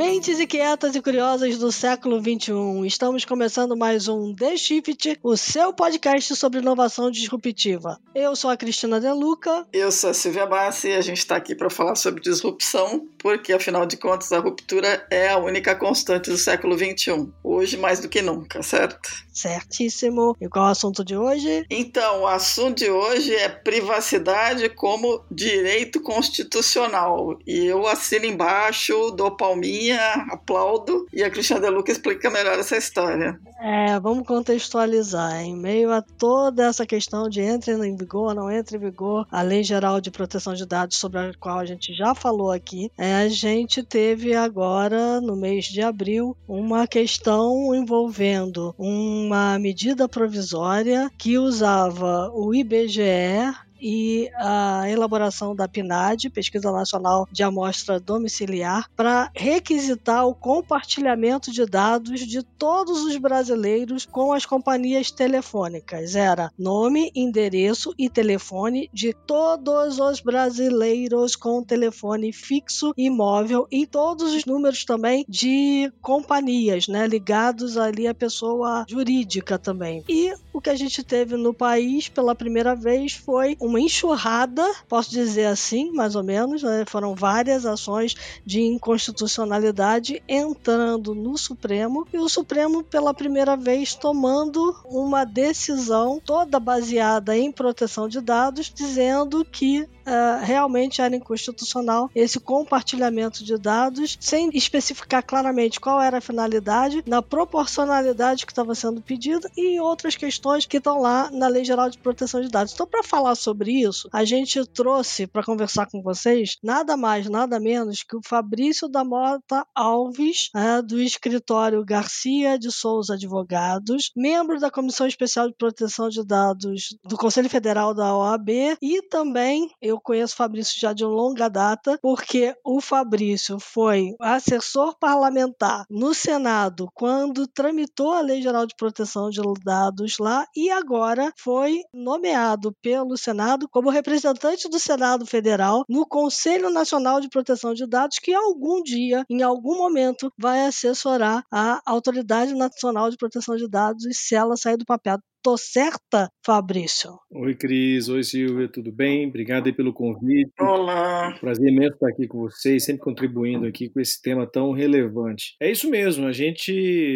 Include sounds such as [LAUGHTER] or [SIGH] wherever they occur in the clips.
Mentes inquietas e curiosas do século XXI. Estamos começando mais um The Shift, o seu podcast sobre inovação disruptiva. Eu sou a Cristina Deluca. Eu sou a Silvia Bassi e a gente está aqui para falar sobre disrupção, porque afinal de contas a ruptura é a única constante do século XXI. Hoje mais do que nunca, certo? Certíssimo. E qual é o assunto de hoje? Então, o assunto de hoje é privacidade como direito constitucional. E eu assino embaixo, dou palminha aplaudo e a Cristiana Deluca explica melhor essa história. É, vamos contextualizar. Em meio a toda essa questão de entra em vigor, não entra em vigor, a Lei Geral de Proteção de Dados, sobre a qual a gente já falou aqui, é, a gente teve agora, no mês de abril, uma questão envolvendo uma medida provisória que usava o IBGE e a elaboração da PNAD, Pesquisa Nacional de Amostra Domiciliar, para requisitar o compartilhamento de dados de todos os brasileiros com as companhias telefônicas. Era nome, endereço e telefone de todos os brasileiros com telefone fixo e móvel e todos os números também de companhias, né, ligados ali à pessoa jurídica também. E o que a gente teve no país pela primeira vez foi um uma enxurrada, posso dizer assim, mais ou menos, né? foram várias ações de inconstitucionalidade entrando no Supremo e o Supremo pela primeira vez tomando uma decisão toda baseada em proteção de dados, dizendo que uh, realmente era inconstitucional esse compartilhamento de dados, sem especificar claramente qual era a finalidade, na proporcionalidade que estava sendo pedida e outras questões que estão lá na Lei Geral de Proteção de Dados. Então, para falar sobre isso, a gente trouxe para conversar com vocês nada mais, nada menos que o Fabrício da Mota Alves, uh, do escritório Garcia de Souza Advogados, membro da Comissão Especial de Proteção de Dados do Conselho Federal da OAB e também eu conheço o Fabrício já de longa data, porque o Fabrício foi assessor parlamentar no Senado quando tramitou a Lei Geral de Proteção de Dados lá e agora foi nomeado pelo Senado como representante do Senado Federal no Conselho Nacional de Proteção de Dados, que algum dia, em algum momento, vai assessorar a Autoridade Nacional de Proteção de Dados se ela sair do papel Tô certa, Fabrício? Oi, Cris. Oi, Silvia. Tudo bem? Obrigado aí pelo convite. Olá. Prazer imenso estar aqui com vocês, sempre contribuindo aqui com esse tema tão relevante. É isso mesmo, a gente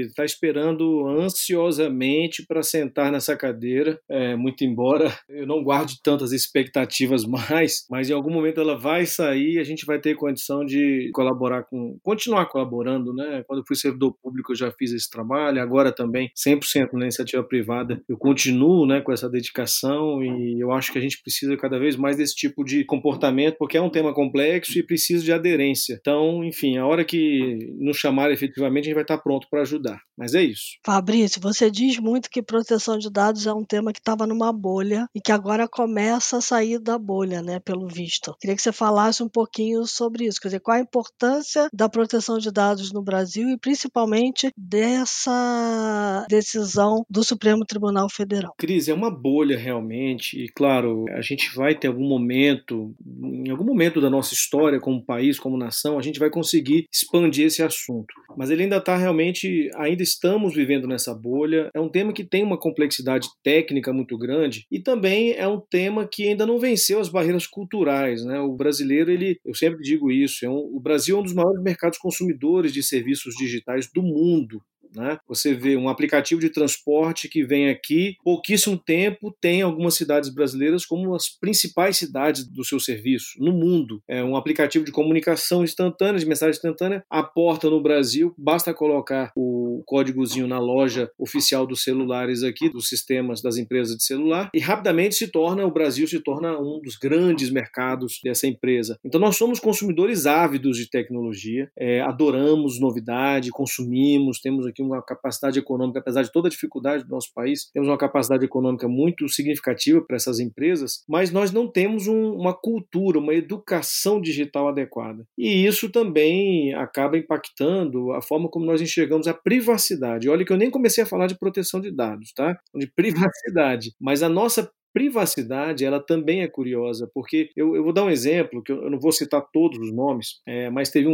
está esperando ansiosamente para sentar nessa cadeira, é, muito embora eu não guarde tantas expectativas [LAUGHS] mais, mas em algum momento ela vai sair e a gente vai ter condição de colaborar com, continuar colaborando, né? Quando eu fui servidor público eu já fiz esse trabalho, agora também 100% na iniciativa privada eu continuo né, com essa dedicação e eu acho que a gente precisa cada vez mais desse tipo de comportamento, porque é um tema complexo e precisa de aderência. Então, enfim, a hora que nos chamar efetivamente, a gente vai estar pronto para ajudar. Mas é isso. Fabrício, você diz muito que proteção de dados é um tema que estava numa bolha e que agora começa a sair da bolha, né, pelo visto. Queria que você falasse um pouquinho sobre isso, quer dizer, qual a importância da proteção de dados no Brasil e principalmente dessa decisão do Supremo Tribunal Tribunal Federal. Cris, é uma bolha realmente, e claro, a gente vai ter algum momento, em algum momento da nossa história como país, como nação, a gente vai conseguir expandir esse assunto. Mas ele ainda está realmente, ainda estamos vivendo nessa bolha. É um tema que tem uma complexidade técnica muito grande e também é um tema que ainda não venceu as barreiras culturais, né? O brasileiro, ele, eu sempre digo isso, é um, o Brasil é um dos maiores mercados consumidores de serviços digitais do mundo. Né? Você vê um aplicativo de transporte que vem aqui, pouquíssimo tempo, tem algumas cidades brasileiras como as principais cidades do seu serviço no mundo. É um aplicativo de comunicação instantânea, de mensagem instantânea, aporta no Brasil, basta colocar o códigozinho na loja oficial dos celulares aqui, dos sistemas das empresas de celular, e rapidamente se torna, o Brasil se torna um dos grandes mercados dessa empresa. Então nós somos consumidores ávidos de tecnologia, é, adoramos novidade, consumimos, temos aqui uma capacidade econômica, apesar de toda a dificuldade do nosso país, temos uma capacidade econômica muito significativa para essas empresas, mas nós não temos um, uma cultura, uma educação digital adequada. E isso também acaba impactando a forma como nós enxergamos a privacidade. Olha que eu nem comecei a falar de proteção de dados, tá? De privacidade, mas a nossa privacidade ela também é curiosa, porque eu, eu vou dar um exemplo, que eu, eu não vou citar todos os nomes, é, mas teve um,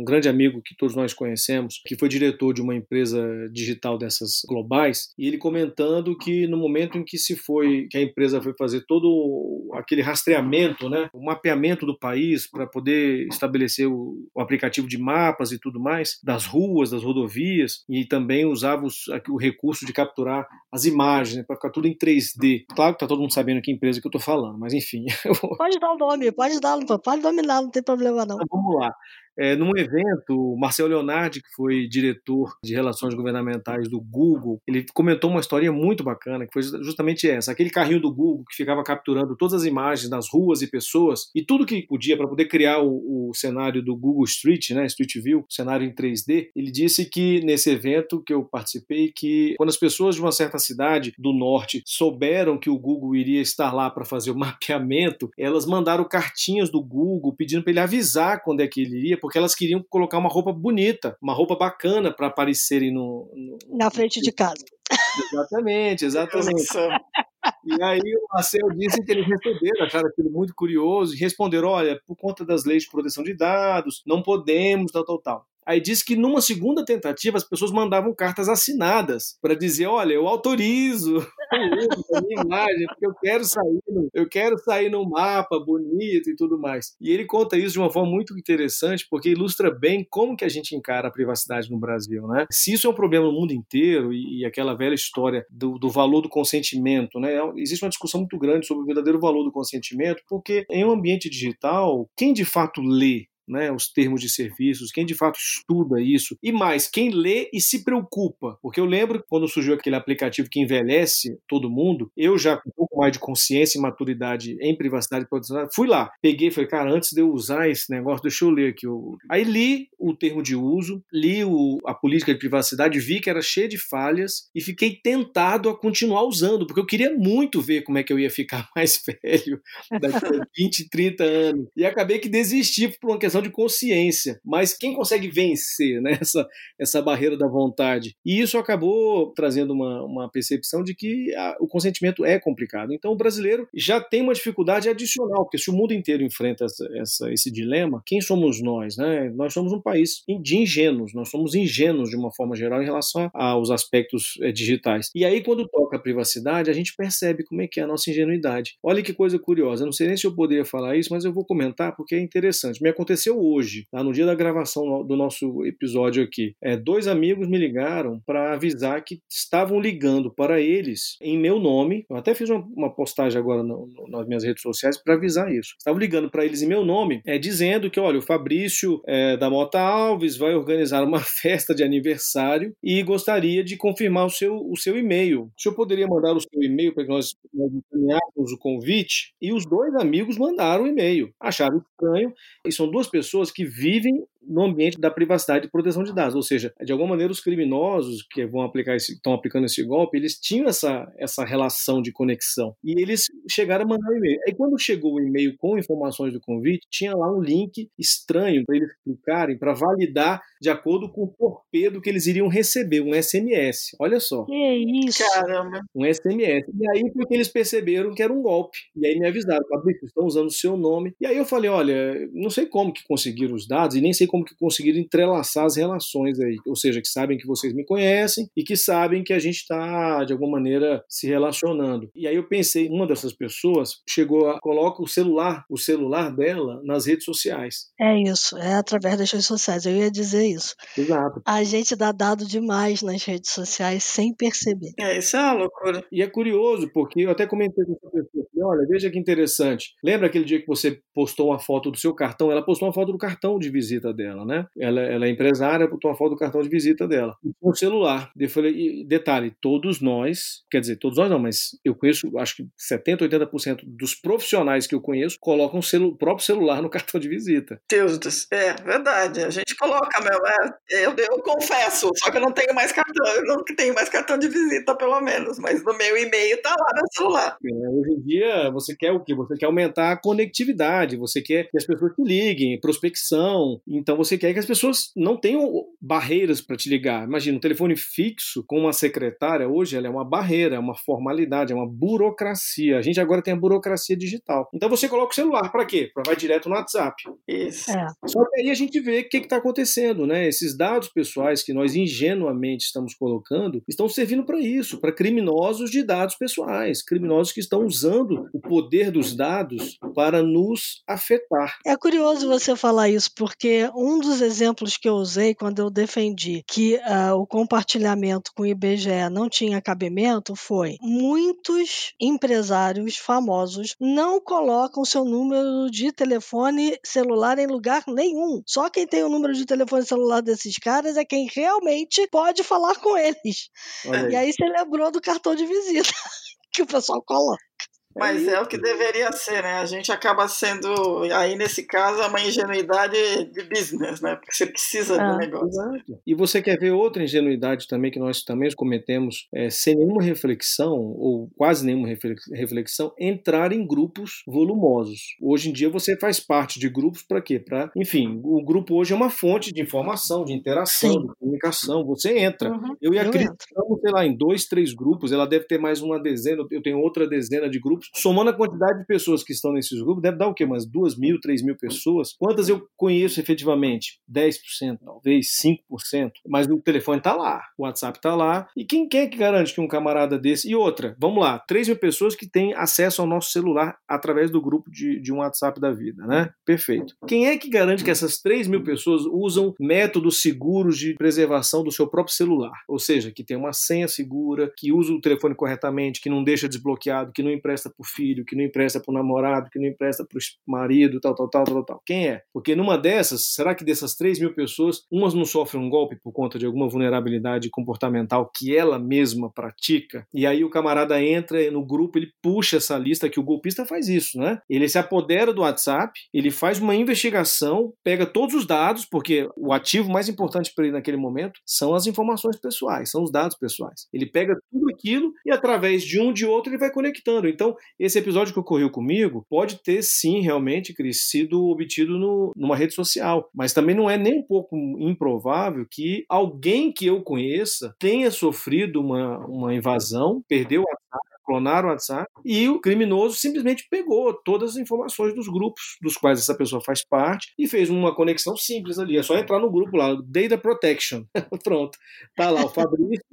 um, grande amigo que todos nós conhecemos, que foi diretor de uma empresa digital dessas globais, e ele comentando que no momento em que se foi, que a empresa foi fazer todo aquele rastreamento, né, o mapeamento do país para poder estabelecer o, o, aplicativo de mapas e tudo mais, das ruas, das rodovias, e também usava os, o recurso de capturar as imagens, né, para ficar tudo em 3D. Claro que tá todo mundo sabendo que empresa que eu tô falando, mas enfim. [LAUGHS] Pode dar o nome, pode dar, pode dominar, não tem problema não. Então, vamos lá. É, num evento, o Marcel Leonardi, que foi diretor de relações governamentais do Google, ele comentou uma história muito bacana, que foi justamente essa: aquele carrinho do Google que ficava capturando todas as imagens das ruas e pessoas e tudo que podia para poder criar o, o, cenário do Google Street, né, Street View, cenário em 3D. Ele disse que nesse evento que eu participei, que quando as pessoas de uma certa cidade do norte souberam que o Google iria estar lá para fazer o [LAUGHS] mapeamento, elas mandaram cartinhas do Google pedindo para ele avisar quando é que ele iria porque elas queriam colocar uma roupa bonita, uma roupa bacana para aparecerem no, no, na frente de casa. Exatamente, exatamente. E aí o Marcel disse que eles receberam, acharam aquilo muito curioso e responderam: olha, por conta das leis de proteção de dados, não podemos, tal, tal, tal. Aí diz que numa segunda tentativa as pessoas mandavam cartas assinadas para dizer, olha, eu autorizo [LAUGHS] a minha imagem, porque eu quero sair, no, eu quero sair no mapa bonito e tudo mais. E ele conta isso de uma forma muito interessante, porque ilustra bem como que a gente encara a privacidade no Brasil, né? Se isso é um problema no mundo inteiro e, e aquela velha história do, do, valor do consentimento, né? Existe uma discussão muito grande sobre o verdadeiro valor do consentimento, porque em um ambiente digital, quem de fato lê né, os termos de serviços, quem de fato estuda isso, e mais, quem lê e se preocupa. Porque eu lembro que quando surgiu aquele aplicativo que envelhece todo mundo, eu já com um pouco mais de consciência e maturidade em privacidade profissional, fui lá, peguei e falei, cara, antes de eu usar esse negócio, deixa eu ler aqui. Aí li o termo de uso, li o, a política de privacidade, vi que era cheia de falhas e fiquei tentado a continuar usando, porque eu queria muito ver como é que eu ia ficar [LAUGHS] mais velho daqui a [LAUGHS] 20, 30 anos. E acabei que desisti por uma questão questão de consciência. Mas quem consegue vencer né, [LAUGHS] essa, essa barreira da vontade? E isso acabou trazendo uma, uma percepção de que a, o consentimento é complicado. Então o brasileiro já tem uma dificuldade adicional, porque se o mundo inteiro enfrenta essa, essa, esse dilema, quem somos nós? Né? Nós somos um país de ingênuos, nós somos ingênuos de uma forma geral em relação aos aspectos é, digitais. E aí, quando toca a privacidade, a gente percebe como é que é a nossa ingenuidade. Olha que coisa curiosa, não sei nem se eu poderia falar isso, mas eu vou comentar porque é interessante. Me aconteceu aconteceu hoje, tá? no dia da gravação do nosso episódio aqui. É, dois amigos me ligaram para avisar que estavam ligando para eles em meu nome. Eu até fiz uma, uma postagem agora no, no, nas minhas redes sociais para avisar isso. Estavam ligando para eles em meu nome, é, dizendo que, olha, o Fabrício é, da Mota Alves vai organizar uma [LAUGHS] festa de aniversário e gostaria de confirmar o seu, o seu e-mail. Se eu poderia mandar o seu e-mail para que nós, nós encaminhássemos o convite? E os dois amigos mandaram o e-mail. Acharam estranho. E são duas pessoas que vivem no ambiente da privacidade e proteção de dados. Ou seja, de alguma maneira, os criminosos que vão aplicar esse, estão aplicando esse golpe, eles tinham essa, essa relação de conexão. E eles chegaram a mandar um e-mail. Aí, quando chegou o e-mail com informações do convite, tinha lá um link estranho para eles clicarem para validar de acordo com o torpedo que eles iriam receber, um SMS. Olha só. Que isso? Caramba. Um SMS. E aí foi que eles perceberam que era um golpe. E aí me avisaram, Fabrício, estão usando o seu nome. E aí eu falei, olha, não sei como que conseguiram os dados e nem sei como como que conseguiram entrelaçar as relações aí, ou seja, que sabem que vocês me conhecem e que sabem que a gente está de alguma maneira se relacionando. E aí eu pensei, uma dessas pessoas chegou a coloca o celular, o celular dela nas redes sociais. É isso, é através das redes sociais. Eu ia dizer isso. Exato. A gente dá dado demais nas redes sociais sem perceber. É, isso é uma loucura. E é curioso, porque eu até comentei com essa pessoa, olha, veja que interessante. Lembra aquele dia que você postou uma foto do seu cartão? Ela postou uma foto do cartão de visita dela dela, né? Ela, ela é empresária, botou uma foto do cartão de visita dela. No celular. Eu falei, detalhe, todos nós, quer dizer, todos nós não, mas eu conheço, acho que 70%, 80% dos profissionais que eu conheço colocam o próprio celular no [LAUGHS] cartão de visita. Deus do céu. É, verdade. A gente coloca mesmo. É, eu, eu confesso, só que eu não tenho mais cartão, eu não tenho mais cartão de visita, pelo menos, mas no meu e-mail tá lá no celular. É, hoje em dia, você quer o quê? Você quer aumentar a conectividade, você quer que as pessoas te liguem, prospecção. Então, você quer que as pessoas não tenham barreiras para te ligar. Imagina, um telefone fixo com uma secretária, hoje ela é uma barreira, é uma formalidade, é uma burocracia. A gente agora tem a burocracia digital. Então você coloca o celular para quê? Para vai direto no WhatsApp. Isso. É. Só que aí a gente vê o que está acontecendo, né? Esses dados pessoais que nós ingenuamente estamos colocando estão servindo para isso, para criminosos de dados pessoais, criminosos que estão usando o poder dos dados para nos afetar. É curioso você falar isso, porque um dos exemplos que eu usei quando eu defendi que uh, o compartilhamento com o IBGE não tinha cabimento foi muitos empresários famosos não colocam seu número de telefone celular em lugar nenhum. Só quem tem o número de telefone celular desses caras é quem realmente pode falar com eles. Aí. E aí você lembrou do cartão de visita [LAUGHS] que o pessoal coloca. Mas é o que deveria ser, né? A gente acaba sendo, aí nesse caso, uma ingenuidade de business, né? Porque você precisa Ah, do negócio. Exato. E você quer ver outra ingenuidade também que nós também cometemos é, sem nenhuma reflexão, ou quase nenhuma reflex- reflexão, entrar em grupos volumosos. Hoje em dia você faz parte de grupos para quê? Para, enfim, o grupo hoje é uma fonte de informação, de interação, Sim. de comunicação. Você entra. Uhum, Eu e a Cris estamos, sei lá, em dois, três grupos. Ela deve ter mais uma dezena, eu tenho outra dezena de grupos. Somando a quantidade de pessoas que estão nesses grupos, deve dar o quê? Umas duas mil, três mil pessoas. Quantas eu conheço efetivamente? 10%, talvez 5%. Mas o telefone tá lá, o WhatsApp tá lá. E quem, quem é que garante que um camarada desse. E outra, vamos lá, 3 mil pessoas que têm acesso ao nosso celular através do grupo de, de um WhatsApp da vida, né? Perfeito. Quem é que garante que essas 3 mil pessoas usam métodos seguros de preservação do seu próprio celular? Ou seja, que tem uma senha segura, que usa o telefone corretamente, que não deixa desbloqueado, que não empresta para o filho, que não empresta para o namorado, que não empresta para o marido, tal, tal, tal, tal, tal. Quem é? Porque numa dessas, será que dessas 3 mil pessoas, umas não sofrem um golpe por conta de alguma vulnerabilidade comportamental que ela mesma pratica? E aí o camarada entra no grupo, ele puxa essa lista, que o golpista faz isso, né? Ele se apodera do WhatsApp, ele faz uma investigação, pega todos os dados, porque o ativo mais importante para ele naquele momento são as informações pessoais, são os dados pessoais. Ele pega tudo aquilo e através de um de outro ele vai conectando. Então, esse episódio que ocorreu comigo pode ter sim, realmente, Cris, sido obtido no, numa rede social. Mas também não é nem um pouco improvável que alguém que eu conheça tenha sofrido uma, uma invasão, perdeu o WhatsApp, clonaram o WhatsApp e o criminoso simplesmente pegou todas as informações dos grupos dos quais essa pessoa faz parte e fez uma conexão simples ali. É só entrar no grupo lá, Data Protection. [LAUGHS] Pronto. Tá lá o Fabrício,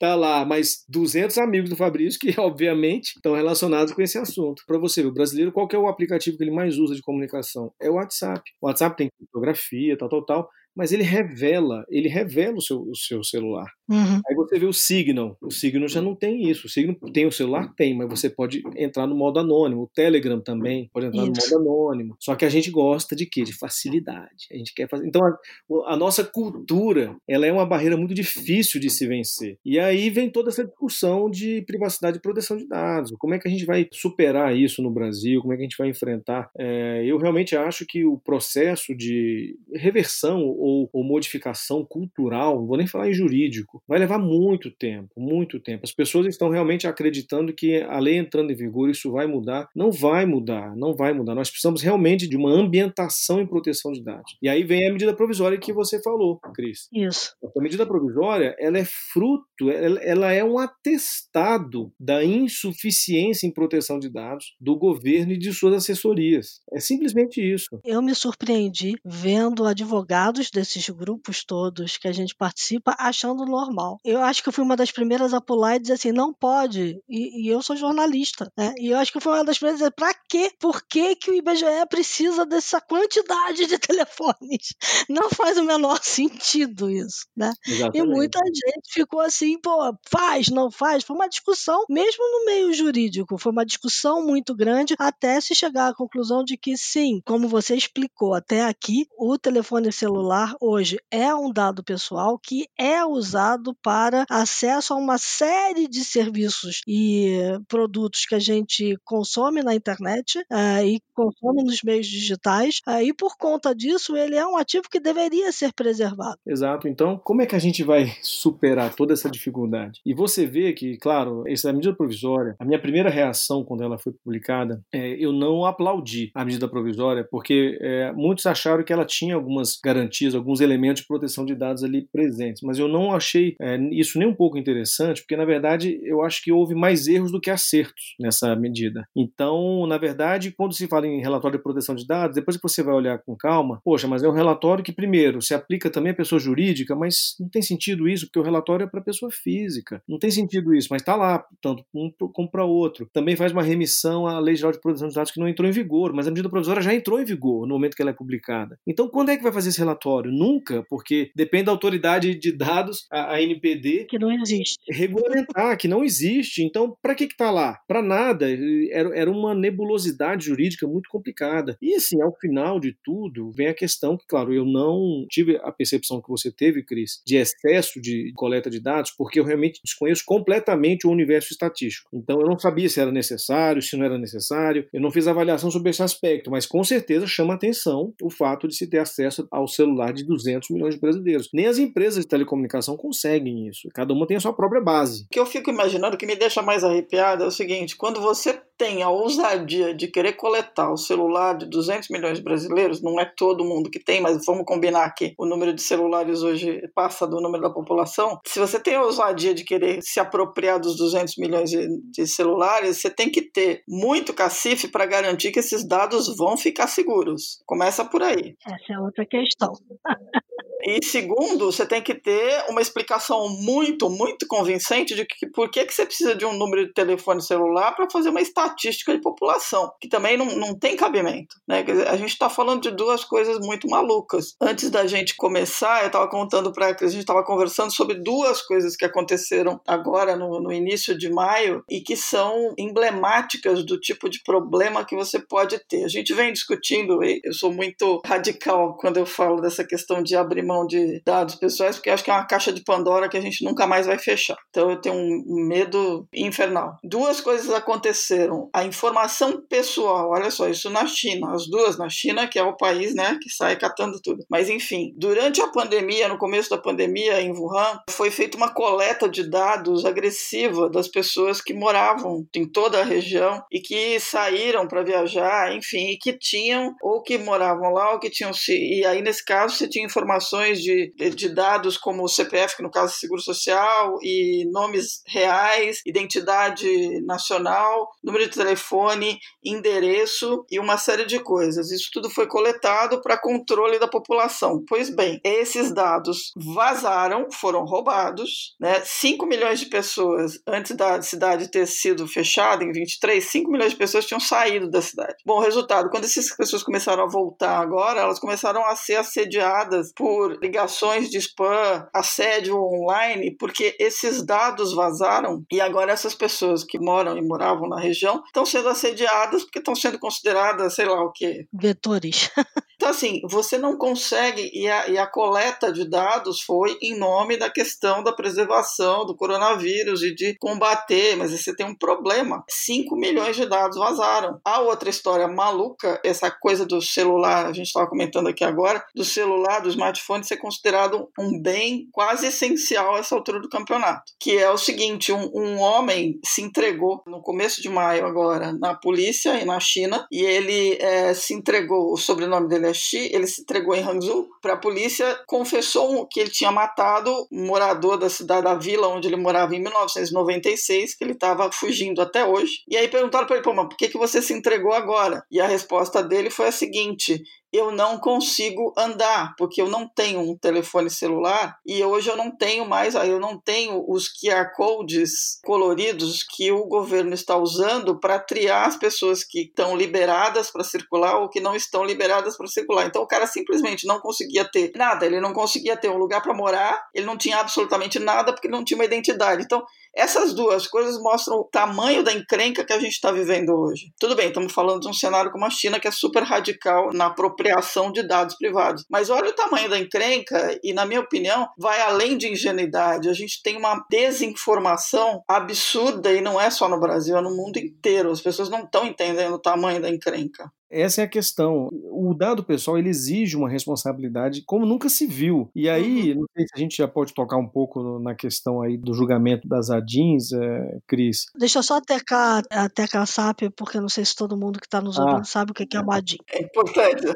tá lá mais 200 amigos do Fabrício que, [LAUGHS] obviamente, estão relacionados com esse assunto. Para você o brasileiro, qual é o aplicativo que ele mais usa de comunicação? É o WhatsApp. O WhatsApp tem fotografia, tal, tal, tal, mas ele revela, ele revela o seu, o seu celular. Uhum. Aí você vê o Signal. O Signal já não tem isso. O Signal tem o celular? Tem, mas você pode entrar no modo anônimo. O Telegram também pode entrar Isso. no modo anônimo. Só que a gente gosta de quê? De facilidade. A gente quer fazer. Então a, a nossa cultura, ela é uma barreira muito difícil de se vencer. E aí vem toda essa discussão de privacidade e proteção de dados. Como é que a gente vai superar isso no Brasil? Como é que a gente vai enfrentar? É, eu realmente acho que o processo de reversão ou, ou modificação cultural, não vou nem falar em jurídico, vai levar muito tempo, muito tempo. As pessoas estão realmente acreditando que a lei entrando em vigor isso vai mudar. Não vai mudar, não vai mudar. Nós precisamos realmente de uma ambientação em proteção de dados. E aí vem a medida provisória que você falou, Cris. Isso. A medida provisória, ela é fruto, ela, ela é um atestado da insuficiência em proteção de dados do governo e de suas assessorias. É simplesmente isso. Eu me surpreendi vendo advogados desses grupos todos que a gente participa achando normal. Eu acho que eu fui uma das primeiras a pular e dizer assim, não pode. E, e eu sou jornalista, né? E eu acho que eu fui uma das primeiras a dizer, pra quê? Por que, que o IBGE precisa dessa quantidade de [LAUGHS] telefones? Não faz o menor [LAUGHS] sentido isso, né? E muita gente ficou assim, pô, faz, não faz. Foi uma discussão, mesmo no meio jurídico, foi uma discussão muito grande até se chegar à conclusão de que sim, como você explicou até aqui, o telefone celular hoje é um dado pessoal que é usado usado para acesso a uma série de serviços e produtos que a gente consome na internet uh, e consome nos meios digitais, uh, e por conta disso ele é um ativo que deveria ser preservado. Exato. Então, como é que a gente vai superar toda essa dificuldade? E você vê que, claro, essa medida provisória, a minha primeira reação quando ela foi publicada, é, eu não aplaudi a medida provisória, porque é, muitos acharam que ela tinha algumas garantias, alguns elementos de proteção de dados ali presentes, mas eu não achei é, isso nem um pouco interessante, porque na verdade eu acho que houve mais erros do que acertos nessa medida. Então, na verdade, quando se fala em relatório de proteção de dados, depois que você vai olhar com calma, poxa, mas é um relatório que, primeiro, se aplica também à pessoa jurídica, mas não tem sentido isso, porque o relatório é para pessoa física. Não tem sentido isso, mas está lá, tanto um como para outro. Também faz uma remissão à Lei Geral de Proteção de Dados que não entrou em vigor, mas a medida provisória já entrou em vigor no momento que ela é publicada. Então, quando é que vai fazer esse relatório? Nunca, porque depende da autoridade de dados, a, a NPD. Que não existe. Regulamentar, que não existe. Então, para que está lá? Para nada. Era, era uma nebulosidade jurídica muito complicada. E, assim, ao final de tudo, vem a questão que, claro, eu não tive a percepção que você teve, Cris, de excesso de coleta de dados, porque eu realmente desconheço completamente o universo estatístico. Então, eu não sabia se era necessário, se não era necessário. Eu não fiz avaliação sobre esse aspecto, mas com certeza chama atenção o fato de se ter acesso ao celular de 200 milhões de brasileiros. Nem as empresas de telecomunicação conseguem isso. Cada uma tem a sua própria base. O que eu fico imaginando, que me deixa mais arrepiado, é o seguinte: quando você tem a ousadia de querer coletar o celular de 200 milhões de brasileiros, não é todo mundo que tem, mas vamos combinar que o número de celulares hoje passa do número da população. Se você tem a ousadia de querer se apropriar dos 200 milhões de, de celulares, você tem que ter muito cacife para garantir que esses dados vão ficar seguros. Começa por aí. Essa é outra questão. [LAUGHS] E segundo, você tem que ter uma explicação muito, muito convincente de que por que, que você precisa de um número de telefone celular para fazer uma estatística de população, que também não, não tem cabimento. Né? Dizer, a gente está falando de duas coisas muito malucas. Antes da gente começar, eu estava contando para a gente estava conversando sobre duas coisas que aconteceram agora no, no início de maio e que são emblemáticas do tipo de problema que você pode ter. A gente vem discutindo, eu sou muito radical quando eu falo dessa questão de abrir mão de dados pessoais, porque acho que é uma caixa de Pandora que a gente nunca mais vai fechar. Então eu tenho um medo infernal. Duas coisas aconteceram. A informação pessoal, olha só, isso na China, as duas na China, que é o país, né, que sai catando tudo. Mas enfim, durante a pandemia, no começo da pandemia em Wuhan, foi feita uma coleta de dados agressiva das pessoas que moravam em toda a região e que saíram para viajar, enfim, e que tinham ou que moravam lá ou que tinham se e aí nesse caso você tinha informações informações de, de dados como o CPF, que no caso é Seguro Social, e nomes reais, identidade nacional, número de telefone, endereço e uma série de coisas. Isso tudo foi coletado para controle da população. Pois bem, esses dados vazaram, foram roubados, né? 5 milhões de pessoas, antes da cidade ter sido fechada em 23, 5 milhões de pessoas tinham saído da cidade. Bom, resultado, quando essas pessoas começaram a voltar agora, elas começaram a ser assediadas por ligações de spam, assédio online, porque esses dados vazaram e agora essas pessoas que moram e moravam na região estão sendo assediadas porque estão sendo consideradas, sei lá o quê. Vetores. [LAUGHS] Então, assim, você não consegue, e a, e a, coleta de dados foi em nome da questão da preservação do coronavírus e de combater, mas você tem um problema. 5 milhões de dados vazaram. A outra história maluca, essa coisa do celular, a gente estava comentando aqui agora, do celular, do smartphone ser considerado um bem quase essencial a essa altura do campeonato. Que é o seguinte: um, um homem se entregou no começo de maio agora na polícia e na China, e ele é, se entregou, o sobrenome dele é ele se entregou em Hangzhou para a polícia, confessou que ele tinha matado um morador da cidade da vila onde ele morava em 1996, que ele estava fugindo até hoje. E aí perguntaram para ele, pô, mas por que, que você se entregou agora? E a resposta dele foi a seguinte: eu não consigo andar, porque eu não tenho um telefone celular e hoje eu não tenho mais, eu não tenho os QR codes coloridos que o governo está usando para triar as pessoas que estão liberadas para circular ou que não estão liberadas para circular. Então o cara simplesmente não conseguia ter nada, ele não conseguia ter um lugar para morar, ele não tinha absolutamente nada porque não tinha uma identidade. Então essas duas coisas mostram o tamanho da encrenca que a gente está vivendo hoje. Tudo bem, estamos falando de um cenário como a China que é super radical na proposta apropriação de dados privados. Mas olha o tamanho da encrenca e, na minha opinião, vai além de ingenuidade. A gente tem uma desinformação absurda e não é só no Brasil, é no mundo inteiro. As pessoas não estão entendendo o tamanho da encrenca. Essa é a questão. O dado pessoal ele exige uma responsabilidade como nunca se viu. E aí, uhum. não sei se a gente já pode tocar um pouco na questão aí do julgamento das ADINs, é, Cris. Deixa eu só tecar a Teca SAP, porque não sei se todo mundo que está nos ah. ouvindo ah. sabe o que é uma ADIN. É importante.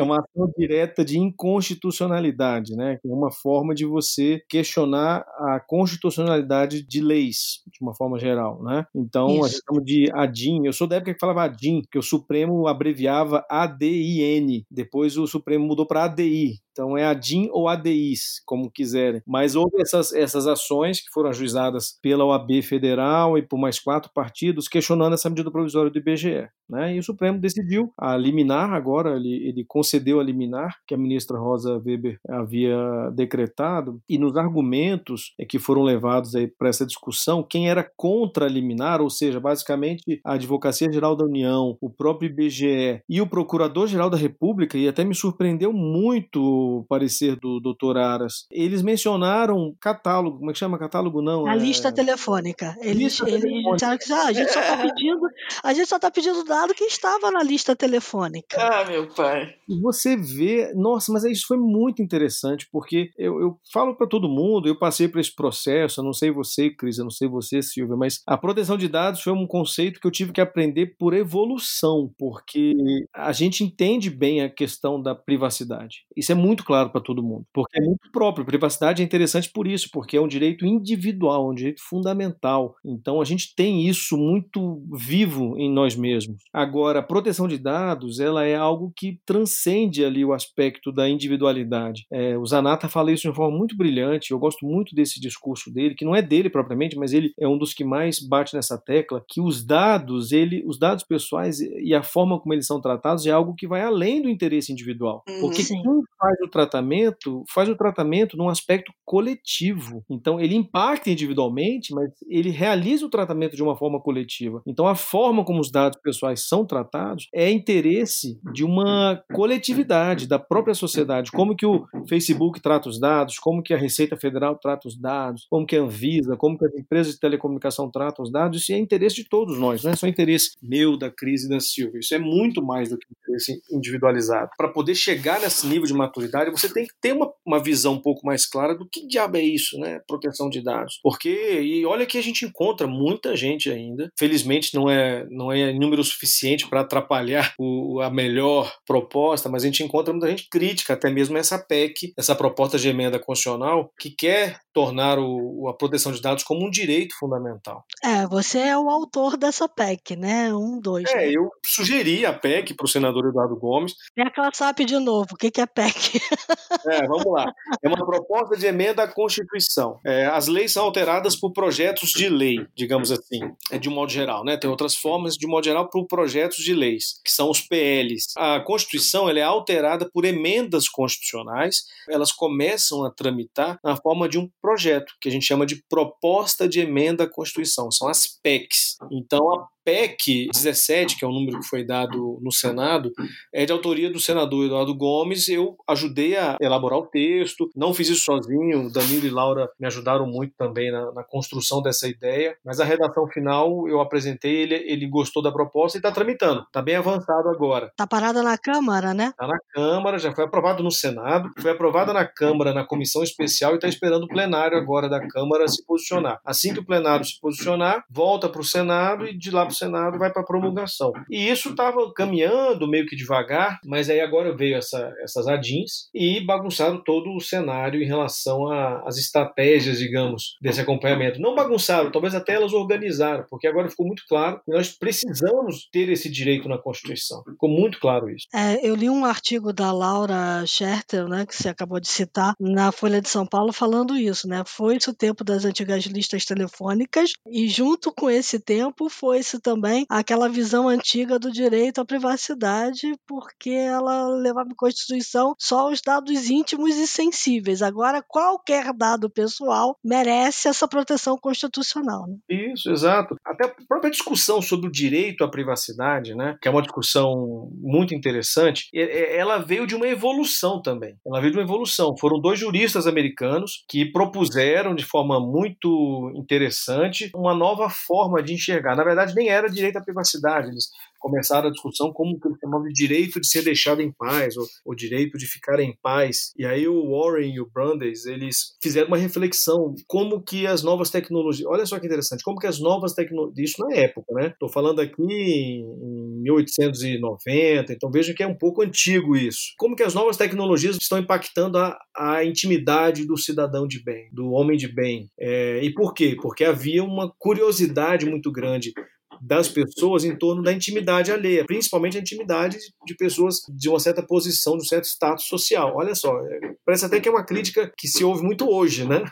É uma ação direta de inconstitucionalidade, né? É uma forma de você questionar a constitucionalidade de leis, de uma forma geral, né? Então, Isso. a gente chama de ADIN. Eu sou da época que falava ADIN, que o Supremo abreviava ADIN. Depois o Supremo mudou para ADI, então é ADIM ou ADIs, como quiserem. Mas houve essas, essas ações que foram ajuizadas pela OAB Federal e por mais quatro partidos questionando essa medida provisória do IBGE. Né? E o Supremo decidiu a liminar agora, ele, ele concedeu a liminar que a ministra Rosa Weber havia decretado, e nos argumentos é, que foram levados para essa discussão, quem era contra a liminar, ou seja, basicamente a Advocacia Geral da União, o próprio IBGE e o Procurador-Geral da República, e até me surpreendeu muito parecer do Dr. Aras, eles mencionaram catálogo, como é que chama catálogo não? A é... lista telefônica. Eles, lista eles disseram que ah, a gente só está [LAUGHS] pedindo, a gente só está pedindo dado que estava na lista telefônica. Ah, meu pai. E você vê, nossa, mas isso foi muito interessante porque eu, eu falo para todo mundo, eu passei por esse processo, eu não sei você, Cris, eu não sei você, Silvia, mas a proteção de dados foi um conceito que eu tive que aprender por evolução, porque a gente entende bem a questão da privacidade. Isso é muito claro para todo mundo, porque é muito próprio. Privacidade é interessante por isso, porque é um direito individual, um direito fundamental. Então a gente tem isso muito vivo em nós mesmos. Agora, a proteção de dados, ela é algo que transcende ali o aspecto da individualidade. É, o Zanata fala isso de uma forma muito brilhante. Eu gosto muito desse discurso dele, que não é dele propriamente, mas ele é um dos que mais bate nessa tecla, que os dados, ele, os dados pessoais e a forma como eles são tratados é algo que vai além do interesse individual. Porque Sim. quem faz o tratamento, faz o tratamento num aspecto coletivo. Então, ele impacta individualmente, mas ele realiza o tratamento de uma forma coletiva. Então, a forma como os dados pessoais são tratados é interesse de uma coletividade, da própria sociedade. Como que o Facebook trata os dados, como que a Receita Federal trata os dados, como que a Anvisa, como que as empresas de telecomunicação tratam os dados, isso é interesse de todos nós, não é só interesse meu, da crise da Silvia. Isso é muito mais do que interesse individualizado. Para poder chegar nesse nível de maturidade, você tem que ter uma, uma visão um pouco mais clara do que diabo é isso, né? Proteção de dados. Porque, e olha que a gente encontra muita gente ainda, felizmente não é, não é número suficiente para atrapalhar o, a melhor proposta, mas a gente encontra muita gente crítica, até mesmo essa PEC, essa proposta de emenda constitucional, que quer tornar o, a proteção de dados como um direito fundamental. É, você é o autor dessa PEC, né? Um, dois. É, né? eu sugeri a PEC para o senador Eduardo Gomes. É aquela SAP de novo, o que é PEC? [LAUGHS] É, vamos lá. É uma proposta de emenda à Constituição. É, as leis são alteradas por projetos de lei, digamos assim, é de um modo geral, né? Tem outras formas, de um modo geral, por projetos de leis, que são os PLs. A Constituição ela é alterada por emendas constitucionais, elas começam a tramitar na forma de um projeto, que a gente chama de proposta de emenda à Constituição, são as PECs. Então, a PEC 17, que é o número que foi dado no Senado, é de autoria do senador Eduardo Gomes. Eu ajudei a elaborar o texto, não fiz isso sozinho, Danilo e Laura me ajudaram muito também na, na construção dessa ideia, mas a redação final eu apresentei, ele, ele gostou da proposta e está tramitando, está bem avançado agora. Está parada na Câmara, né? Está na Câmara, já foi aprovado no Senado, foi aprovada na Câmara, na comissão especial e está esperando o plenário agora da Câmara se posicionar. Assim que o plenário se posicionar, volta para o Senado e de lá para o Senado vai para a promulgação. E isso estava caminhando meio que devagar, mas aí agora veio essa, essas ADINs e bagunçaram todo o cenário em relação às estratégias, digamos, desse acompanhamento. Não bagunçaram, talvez até elas organizaram, porque agora ficou muito claro que nós precisamos ter esse direito na Constituição. Ficou muito claro isso. É, eu li um artigo da Laura Scherter, né, que você acabou de citar, na Folha de São Paulo, falando isso, né? Foi-se o tempo das antigas listas telefônicas e junto com esse tempo foi-se também aquela visão antiga do direito à privacidade, porque ela levava em Constituição só os dados íntimos e sensíveis. Agora, qualquer dado pessoal merece essa proteção constitucional. Né? Isso, exato. Até a própria discussão sobre o direito à privacidade, né, que é uma discussão muito interessante, ela veio de uma evolução também. Ela veio de uma evolução. Foram dois juristas americanos que propuseram de forma muito interessante uma nova forma de enxergar. Na verdade, nem era direito à privacidade. Eles começaram a discussão como que eles chamavam de direito de ser deixado em paz, ou o direito de ficar em paz. E aí o Warren e o Brandeis, eles fizeram uma reflexão como que as novas tecnologias, olha só que interessante, como que as novas tecnologias, isso na época, né? Estou falando aqui em 1890, então veja que é um pouco antigo isso. Como que as novas tecnologias estão impactando a, a intimidade do cidadão de bem, do homem de bem. É, e por quê? Porque havia uma curiosidade muito grande das pessoas em torno da intimidade alheia, principalmente a intimidade de pessoas de uma certa posição, de um certo status social. Olha só, é, parece até que é uma crítica que se ouve muito hoje, né?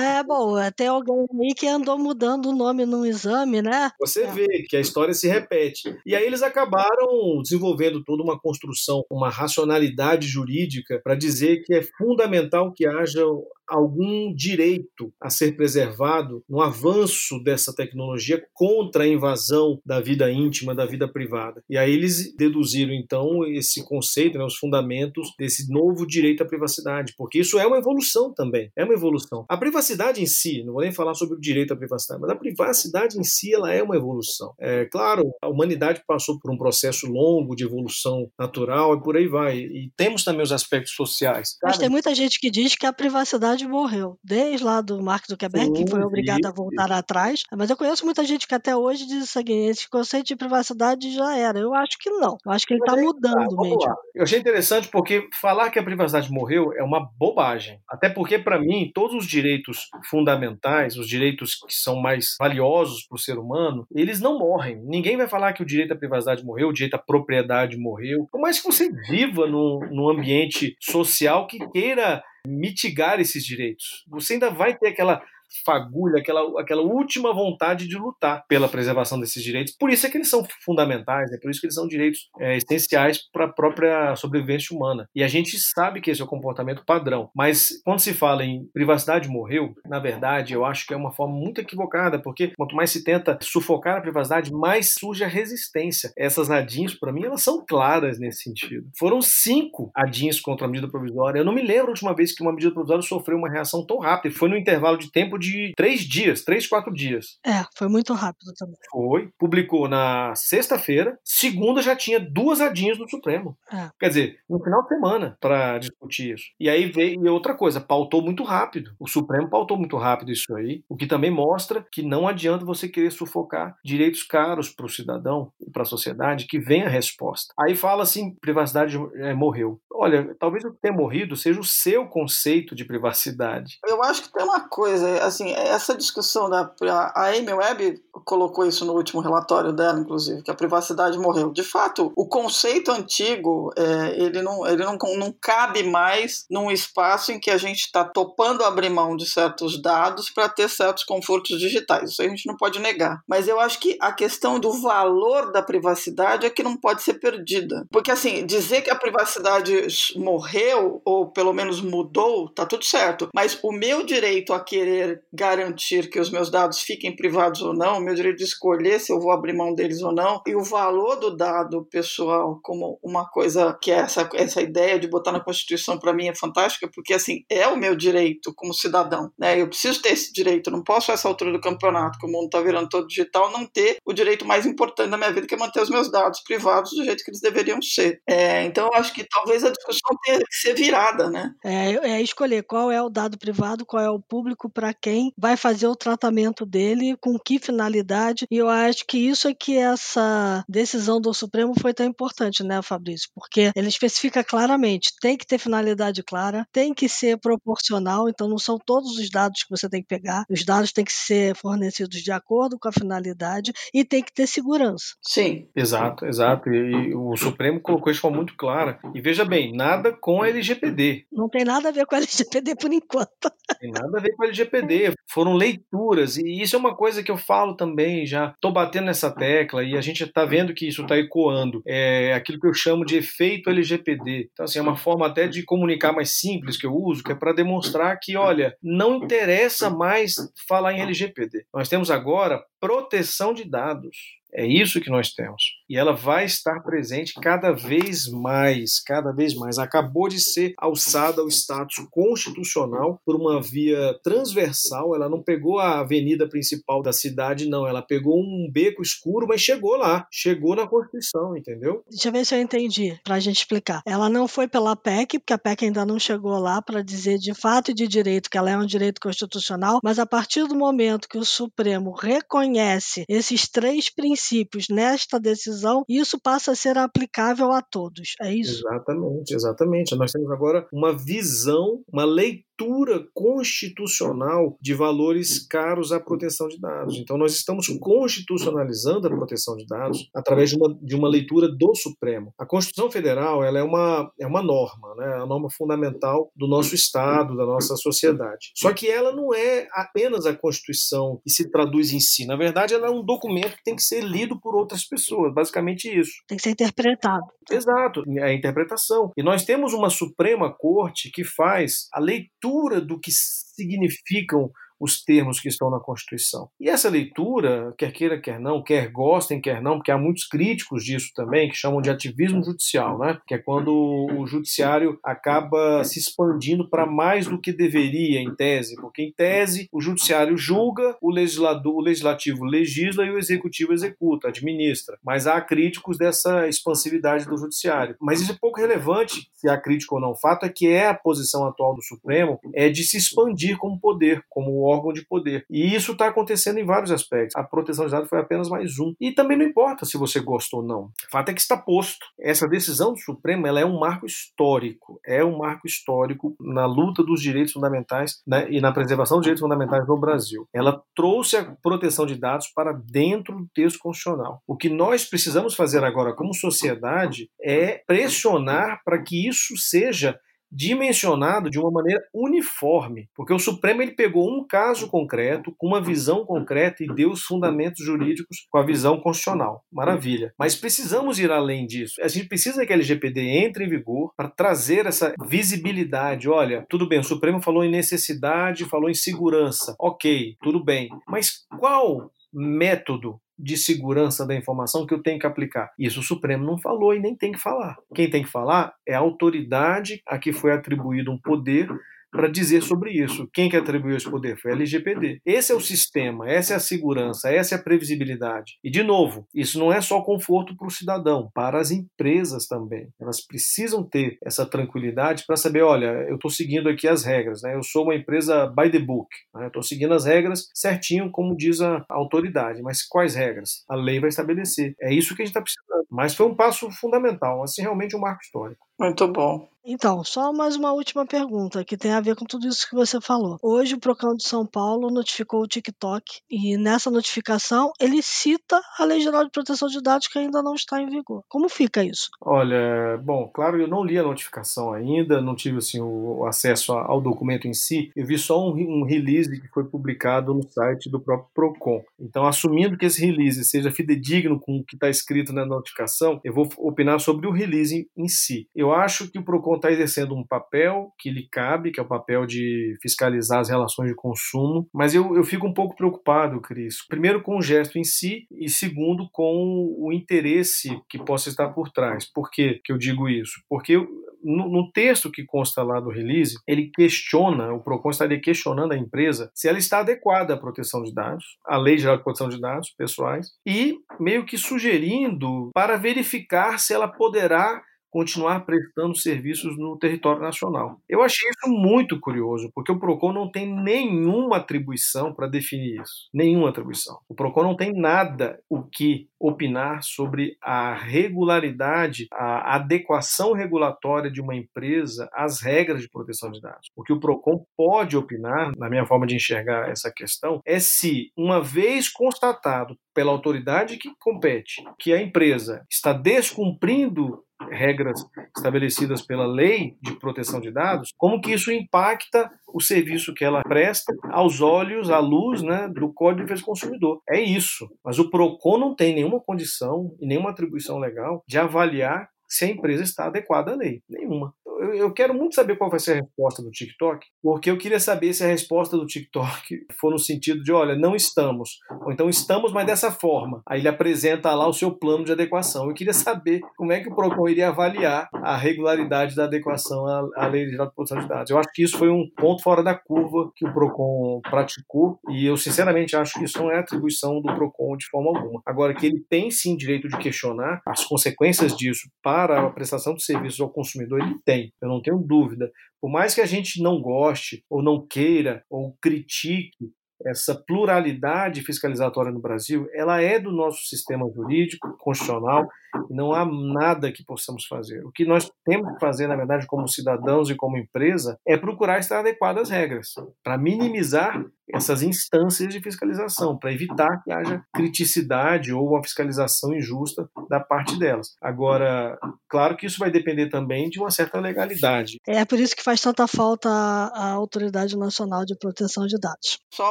É, bom, até alguém aí que andou mudando o nome num exame, né? Você é. vê que a história se repete. E aí eles acabaram desenvolvendo toda uma construção, uma racionalidade jurídica para dizer que é fundamental que haja algum direito a ser preservado no avanço dessa tecnologia contra a invasão da vida íntima, da vida privada. E aí eles deduziram então esse conceito, né, os fundamentos desse novo direito à privacidade, porque isso é uma evolução também, é uma evolução. A privacidade em si, não vou nem falar sobre o direito à privacidade, mas a privacidade em si ela é uma evolução. É claro, a humanidade passou por um processo longo de evolução natural e por aí vai. E temos também os aspectos sociais. Mas tem muita gente que diz que a privacidade morreu, desde lá do Mark Zuckerberg, Sim, que foi obrigado a voltar atrás. Mas eu conheço muita gente que até hoje diz o seguinte: esse conceito de privacidade já era. Eu acho que não. Eu acho que ele está mudando mesmo. Lá. Eu achei interessante porque falar que a privacidade morreu é uma bobagem. Até porque, para mim, todos os direitos fundamentais, os direitos que são mais valiosos para o ser humano, eles não morrem. Ninguém vai falar que o direito à privacidade morreu, o direito à propriedade morreu. Por mais que você viva num, num ambiente social que queira mitigar esses direitos. Você ainda vai ter aquela fagulha, aquela, aquela última vontade de lutar pela preservação desses direitos. Por isso é que eles são fundamentais, é por isso que eles são direitos é, essenciais para a própria sobrevivência humana. E a gente sabe que esse é o comportamento padrão. Mas quando se fala em privacidade morreu, na verdade, eu acho que é uma forma muito equivocada, porque quanto mais se tenta sufocar a privacidade, mais surge a resistência. Essas adins, para mim, elas são claras nesse sentido. Foram cinco adins contra a medida provisória. Eu não me lembro a última vez que uma medida provisória sofreu uma reação tão rápida. Foi no intervalo de tempo de três dias, três, quatro dias. É, foi muito rápido também. Foi. Publicou na sexta-feira, segunda já tinha duas adinhas do Supremo. É. Quer dizer, um final de semana para discutir isso. E aí veio e outra coisa, pautou muito rápido. O Supremo pautou muito rápido isso aí, o que também mostra que não adianta você querer sufocar direitos caros para o cidadão e para a sociedade que vem a resposta. Aí fala assim, privacidade é, morreu. Olha, talvez o que tenha morrido seja o seu conceito de privacidade. Eu acho que tem uma coisa, assim, essa discussão da a Amy Webb colocou isso no último relatório dela, inclusive, que a privacidade morreu. De fato, o conceito antigo é, ele, não, ele não, não cabe mais num espaço em que a gente está topando abrir mão de certos dados para ter certos confortos digitais. Isso a gente não pode negar. Mas eu acho que a questão do valor da privacidade é que não pode ser perdida. Porque, assim, dizer que a privacidade morreu, ou pelo menos mudou, tá tudo certo. Mas o meu direito a querer garantir que os meus dados fiquem privados ou não, o meu direito de escolher se eu vou abrir mão deles ou não, e o valor do dado pessoal como uma coisa que é essa, essa ideia de botar na Constituição para mim é fantástica, porque assim, é o meu direito como cidadão, né? Eu preciso ter esse direito, não posso a essa altura do campeonato, que o mundo está virando todo digital, não ter o direito mais importante da minha vida, que é manter os meus dados privados do jeito que eles deveriam ser. É, então, acho que talvez a discussão tenha que ser virada, né? É, é escolher qual é o dado privado, qual é o público, para quem vai fazer o tratamento dele, com que finalidade. E eu acho que isso é que essa decisão do Supremo foi tão importante, né, Fabrício? Porque ele especifica claramente, tem que ter finalidade clara, tem que ser proporcional, então não são todos os dados que você tem que pegar, os dados têm que ser fornecidos de acordo com a finalidade e tem que ter segurança. Sim. Exato, exato. E, e o Supremo colocou isso de forma muito clara. E veja bem, nada com a LGPD. Não tem nada a ver com a LGPD por enquanto. Tem nada a ver com a LGPD. LGPD foram leituras, e isso é uma coisa que eu falo também, já estou batendo nessa tecla, e a gente está vendo que isso está ecoando. É aquilo que eu chamo de efeito LGPD. Então, assim, é uma forma até de comunicar mais simples que eu uso, que é para demonstrar que, olha, não interessa mais falar em LGPD. Nós temos agora proteção de dados. É isso que nós temos. E ela vai estar presente cada vez mais, cada vez mais. Acabou de ser alçada ao status constitucional por uma via transversal. Ela não pegou a avenida principal da cidade, não. Ela pegou um beco escuro, mas chegou lá. Chegou na Constituição, entendeu? Deixa eu ver se eu entendi, para a gente explicar. Ela não foi pela PEC, porque a PEC ainda não chegou lá para dizer de fato e de direito que ela é um direito constitucional, mas a partir do momento que o Supremo reconhece esses três princípios nesta decisão, isso passa a ser aplicável a todos. É isso? Exatamente, exatamente. Nós temos agora uma visão, uma leitura leitura constitucional de valores caros à proteção de dados. Então, nós estamos constitucionalizando a proteção de dados através de uma, de uma leitura do Supremo. A Constituição Federal ela é, uma, é uma norma, né? é a norma fundamental do nosso Estado, da nossa sociedade. Só que ela não é apenas a Constituição que se traduz em si. Na verdade, ela é um documento que tem que ser lido por outras pessoas. Basicamente isso. Tem que ser interpretado. Exato, é a interpretação. E nós temos uma Suprema Corte que faz a leitura do que significam os termos que estão na Constituição. E essa leitura, quer queira, quer não, quer gostem, quer não, porque há muitos críticos disso também, que chamam de ativismo judicial, né? que é quando o judiciário acaba se expandindo para mais do que deveria, em tese, porque em tese o judiciário julga, o, legislador, o legislativo legisla e o executivo executa, administra. Mas há críticos dessa expansividade do judiciário. Mas isso é pouco relevante, se há crítico ou não. O fato é que é a posição atual do Supremo é de se expandir como poder, como órgão de poder. E isso está acontecendo em vários aspectos. A proteção de dados foi apenas mais um. E também não importa se você gosta ou não. O fato é que está posto. Essa decisão do Supremo ela é um marco histórico. É um marco histórico na luta dos direitos fundamentais né, e na preservação dos direitos fundamentais no Brasil. Ela trouxe a proteção de dados para dentro do texto constitucional. O que nós precisamos fazer agora como sociedade é pressionar para que isso seja dimensionado de uma maneira uniforme, porque o Supremo ele pegou um caso concreto, com uma visão concreta e deu os fundamentos jurídicos com a visão constitucional. Maravilha. Mas precisamos ir além disso. A gente precisa que a LGPD entre em vigor para trazer essa visibilidade. Olha, tudo bem, o Supremo falou em necessidade, falou em segurança. OK, tudo bem. Mas qual método de segurança da informação que eu tenho que aplicar. Isso o Supremo não falou e nem tem que falar. Quem tem que falar é a autoridade a que foi atribuído um poder para dizer sobre isso. Quem que atribuiu esse poder? Foi a LGPD. Esse é o sistema, essa é a segurança, essa é a previsibilidade. E, de novo, isso não é só conforto para o cidadão, para as empresas também. Elas precisam ter essa tranquilidade para saber, olha, eu estou seguindo aqui as regras, né? eu sou uma empresa by the book, né? estou seguindo as regras certinho, como diz a autoridade. Mas quais regras? A lei vai estabelecer. É isso que a gente está precisando. Mas foi um passo fundamental, assim, realmente um marco histórico. Muito bom. Então, só mais uma última pergunta que tem a ver com tudo isso que você falou. Hoje o Procon de São Paulo notificou o TikTok e nessa notificação ele cita a Lei Geral de Proteção de Dados que ainda não está em vigor. Como fica isso? Olha, bom, claro, eu não li a notificação ainda, não tive assim o acesso ao documento em si. Eu vi só um, um release que foi publicado no site do próprio Procon. Então, assumindo que esse release seja fidedigno com o que está escrito na notificação, eu vou opinar sobre o release em si. Eu acho que o Procon está exercendo um papel que lhe cabe, que é o papel de fiscalizar as relações de consumo, mas eu, eu fico um pouco preocupado, Cris. Primeiro, com o gesto em si, e segundo, com o interesse que possa estar por trás. Por que, que eu digo isso? Porque no, no, texto que consta lá do release, ele questiona, o PROCON estaria questionando a empresa se ela está adequada à proteção de dados, à Lei Geral de Proteção de Dados Pessoais, e meio que sugerindo para verificar se ela poderá continuar prestando serviços no território nacional. Eu achei isso muito curioso, porque o PROCON não tem nenhuma atribuição para definir isso. Nenhuma atribuição. O PROCON não tem nada o que opinar sobre a regularidade, a adequação regulatória de uma empresa às regras de proteção de dados. O que o PROCON pode opinar, na minha forma de enxergar essa questão, é se, uma vez constatado pela autoridade que compete que a empresa está descumprindo regras estabelecidas pela lei de proteção de dados, como que isso impacta o serviço que ela presta aos olhos, à luz né, do Código de Defesa do Consumidor. É isso. Mas o PROCON não tem nenhuma condição e nenhuma atribuição legal de avaliar se a empresa está adequada à lei. Nenhuma eu, quero muito saber qual vai ser a resposta do TikTok, porque eu queria saber se a resposta do TikTok [LAUGHS] for no sentido de, olha, não estamos, ou então estamos, mas dessa forma. Aí ele apresenta lá o seu plano de adequação. Eu queria saber como é que o Procon iria avaliar a regularidade da adequação à, Lei de Proteção de Dados. Eu acho que isso foi um ponto fora da curva que o Procon praticou e eu sinceramente acho que isso não é atribuição do Procon de forma alguma. Agora que ele tem sim direito de questionar as consequências disso para a prestação de serviços ao consumidor, ele tem eu não tenho dúvida. Por mais que a gente não goste, ou não queira, ou critique essa pluralidade fiscalizatória no Brasil, ela é do nosso sistema jurídico, constitucional, e não há nada que possamos fazer. O que nós temos que fazer, na verdade, como cidadãos e como empresa, é procurar estar adequado às regras, para minimizar essas instâncias de fiscalização, para evitar que haja criticidade ou uma fiscalização injusta da parte delas. Agora, claro que isso vai depender também de uma certa legalidade. É por isso que faz tanta falta a, Autoridade Nacional de Proteção de Dados. Só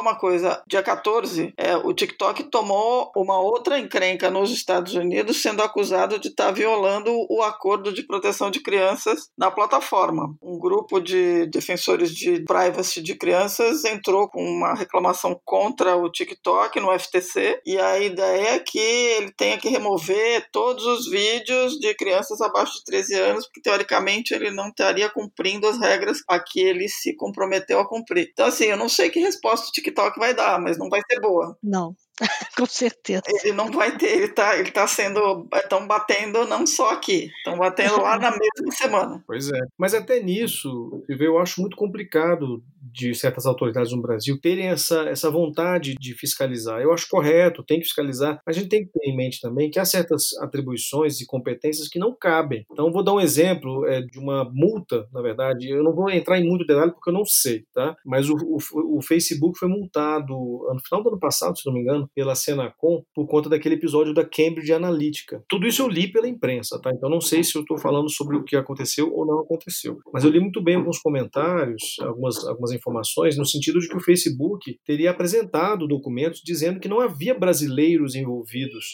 uma coisa, dia 14, é, o TikTok tomou uma outra encrenca nos Estados Unidos, sendo acusado de estar tá violando o acordo de proteção de crianças na plataforma. Um grupo de defensores de privacy de crianças entrou com uma uma reclamação contra o TikTok no FTC e a ideia é que ele tenha que remover todos os vídeos de crianças abaixo de 13 anos, porque teoricamente ele não estaria cumprindo as regras a que ele se comprometeu a cumprir. Então, assim, eu não sei que resposta o TikTok vai dar, mas não vai ser boa. Não. [LAUGHS] Com certeza. Ele não vai ter, ele está ele tá sendo. Estão batendo não só aqui, estão batendo lá na mesma [LAUGHS] semana. Pois é. Mas até nisso, eu acho muito complicado de certas autoridades no Brasil terem essa, essa vontade de fiscalizar. Eu acho correto, tem que fiscalizar, mas a gente tem que ter em mente também que há certas atribuições e competências que não cabem. Então, vou dar um exemplo é, de uma multa, na verdade. Eu não vou entrar em muito detalhe porque eu não sei, tá? Mas o, o, o Facebook foi multado no final do ano passado, se não me engano, pela Senacom por conta daquele episódio da Cambridge Analytica. Tudo isso eu li pela imprensa, tá? Então, não sei se eu estou falando sobre o que aconteceu ou não aconteceu. Mas eu li muito bem alguns comentários, algumas, algumas informações no sentido de que o Facebook teria apresentado documentos dizendo que não havia brasileiros envolvidos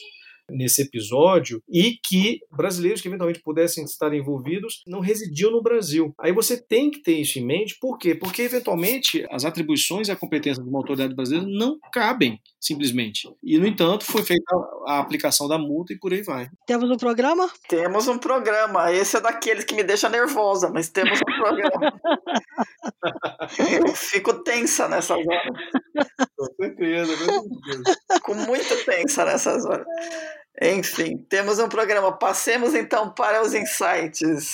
nesse episódio e que brasileiros que eventualmente pudessem estar envolvidos não residiam no Brasil. Aí você tem que ter isso em mente, por quê? Porque eventualmente as atribuições e a competência de uma autoridade brasileira não cabem simplesmente. E no entanto foi feita a aplicação da multa e por aí vai. Temos um programa? Temos um programa. Esse é daqueles que me deixa nervosa, mas temos um programa. Eu fico tensa nessas horas. Com certeza, com muito tensa nessas horas. Enfim, temos um programa. Passemos então para os insights.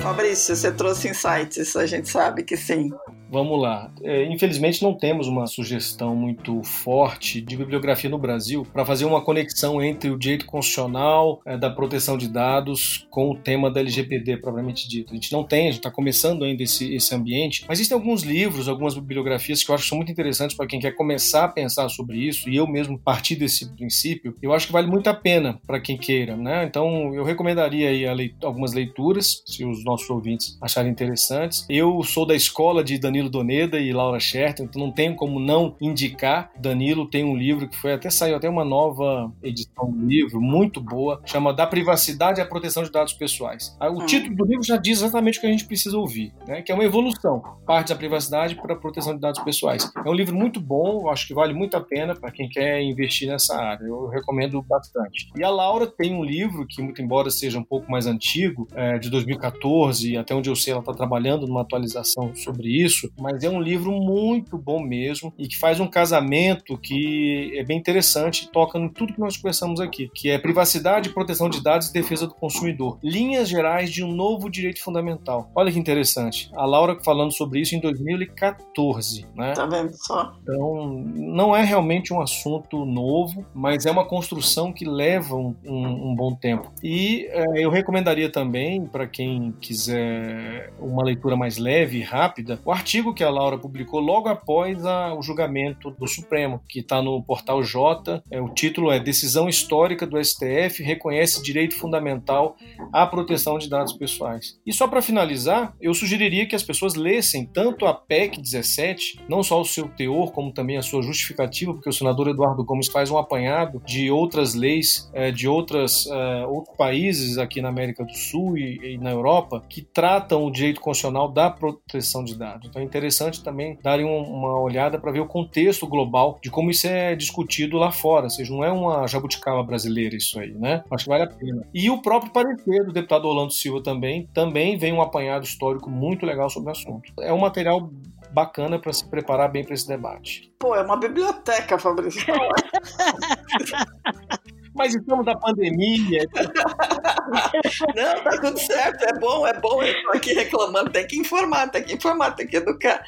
Fabrício, você trouxe insights, a gente sabe que sim. Vamos lá. É, infelizmente não temos uma sugestão muito forte de bibliografia no Brasil para fazer uma conexão entre o direito constitucional é, da proteção de dados com o tema da LGPD propriamente dito. A gente não tem, a gente está começando ainda esse, esse ambiente, mas existem alguns livros, algumas bibliografias que eu acho que são muito interessantes para quem quer começar a pensar sobre isso e eu mesmo partir desse princípio. Eu acho que vale muito a pena para quem queira, né? Então eu recomendaria aí algumas leituras, se os nossos ouvintes acharem interessantes. Eu sou da escola de Danilo Danilo Doneda e Laura Scherter, então não tem como não indicar. Danilo tem um livro que foi até saiu até uma nova edição do livro, muito boa, chama Da Privacidade à Proteção de Dados Pessoais. O hum. título do livro já diz exatamente o que a gente precisa ouvir, né? que é uma evolução, parte da privacidade para a proteção de dados pessoais. É um livro muito bom, acho que vale muito a pena para quem quer investir nessa área. Eu recomendo bastante. E a Laura tem um livro que, muito embora seja um pouco mais antigo, é, de 2014, até onde eu sei, ela está trabalhando numa atualização sobre isso, mas é um livro muito bom mesmo e que faz um casamento que é bem interessante, toca em tudo que nós conversamos aqui, que é privacidade, proteção de dados e defesa do consumidor. Linhas gerais de um novo direito fundamental. Olha que interessante. A Laura falando sobre isso em 2014, né? Tá vendo só? Então, não é realmente um assunto novo, mas é uma construção que leva um, um, um bom tempo. E é, eu recomendaria também, para quem quiser uma leitura mais leve e rápida, o artigo artigo que a Laura publicou logo após a, o julgamento do Supremo, que está no portal J. É, o título é Decisão Histórica do STF reconhece direito fundamental à proteção de dados pessoais. E só para finalizar, eu sugeriria que as pessoas lessem tanto a PEC 17, não só o seu teor, como também a sua justificativa, porque o senador Eduardo Gomes faz um apanhado de outras leis é, de outras, é, outros países aqui na América do Sul e, e na Europa que tratam o direito constitucional da proteção de dados. Então interessante também darem uma olhada para ver o contexto global de como isso é discutido lá fora, ou seja, não é uma jabuticaba brasileira isso aí, né? Acho que vale a pena. E o próprio parecer do deputado Orlando Silva também, também vem um apanhado histórico muito legal sobre o assunto. É um material bacana para se preparar bem para esse debate. Pô, é uma biblioteca, Fabrício. [LAUGHS] Mas estamos da pandemia. [LAUGHS] Não, tá tudo certo, é bom, é bom. Eu tô aqui reclamando, tem que informar, tem que informar, tem que educar.